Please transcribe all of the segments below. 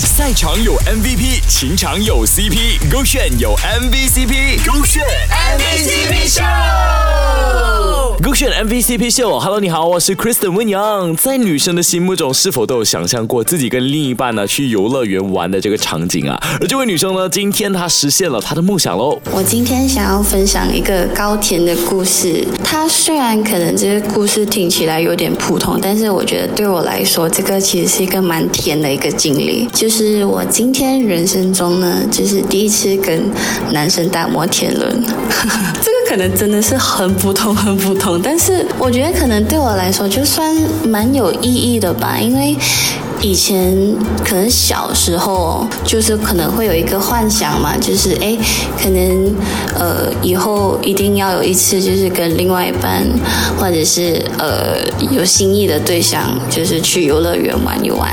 赛场有 MVP，情场有 CP，勾选有 MVCp，勾选。MVCp 秀，Hello，你好，我是 Kristen 温阳。在女生的心目中，是否都有想象过自己跟另一半呢去游乐园玩的这个场景啊？而这位女生呢，今天她实现了她的梦想喽。我今天想要分享一个高甜的故事。它虽然可能这个故事听起来有点普通，但是我觉得对我来说，这个其实是一个蛮甜的一个经历。就是我今天人生中呢，就是第一次跟男生搭摩天轮。这个可能真的是很普通，很普通。但是我觉得可能对我来说，就算蛮有意义的吧，因为。以前可能小时候就是可能会有一个幻想嘛，就是哎，可能呃以后一定要有一次就是跟另外一半或者是呃有心意的对象，就是去游乐园玩一玩，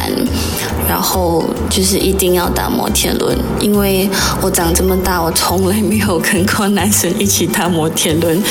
然后就是一定要搭摩天轮，因为我长这么大，我从来没有跟过男生一起搭摩天轮。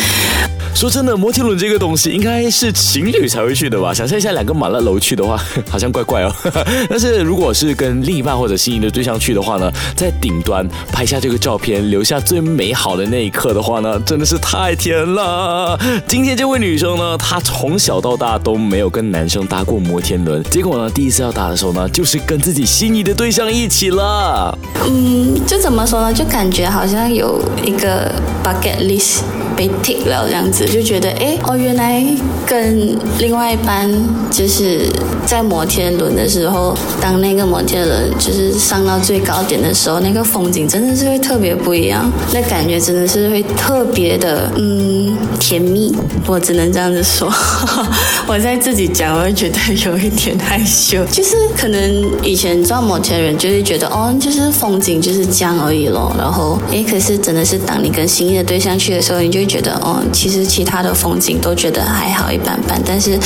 说真的，摩天轮这个东西应该是情侣才会去的吧？想象一下，两个满了楼去的话，好像怪怪哦。但是如果是跟另一半或者心仪的对象去的话呢，在顶端拍下这个照片，留下最美好的那一刻的话呢，真的是太甜了。今天这位女生呢，她从小到大都没有跟男生搭过摩天轮，结果呢，第一次要搭的时候呢，就是跟自己心仪的对象一起了。嗯，就怎么说呢？就感觉好像有一个 bucket list。被停了这样子，就觉得哎哦，原来跟另外一班就是在摩天轮的时候，当那个摩天轮就是上到最高点的时候，那个风景真的是会特别不一样，那感觉真的是会特别的嗯甜蜜，我只能这样子说。我在自己讲，我会觉得有一点害羞，就是可能以前坐摩天轮就是觉得哦，就是风景就是这样而已咯。然后哎，可是真的是当你跟心仪的对象去的时候，你就。觉得哦，其实其他的风景都觉得还好一般般，但是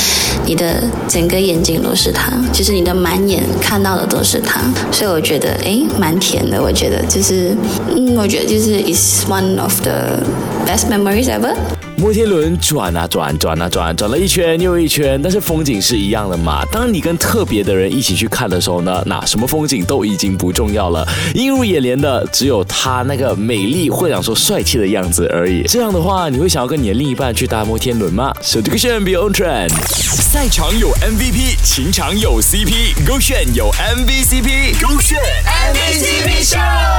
你的整个眼睛都是他，就是你的满眼看到的都是他，所以我觉得哎，蛮甜的。我觉得就是，嗯，我觉得就是 is one of the best memories ever。摩天轮转啊转，转啊转，转了一圈又一圈，但是风景是一样的嘛。当你跟特别的人一起去看的时候呢，那什么风景都已经不重要了，映入眼帘的只有他那个美丽或者说帅气的样子而已。这样的话，你会想要跟你的另一半去搭摩天轮吗？手这个炫 be on trend，赛场有 MVP，情场有 CP，勾炫有 MVCp，勾炫 MVCp show。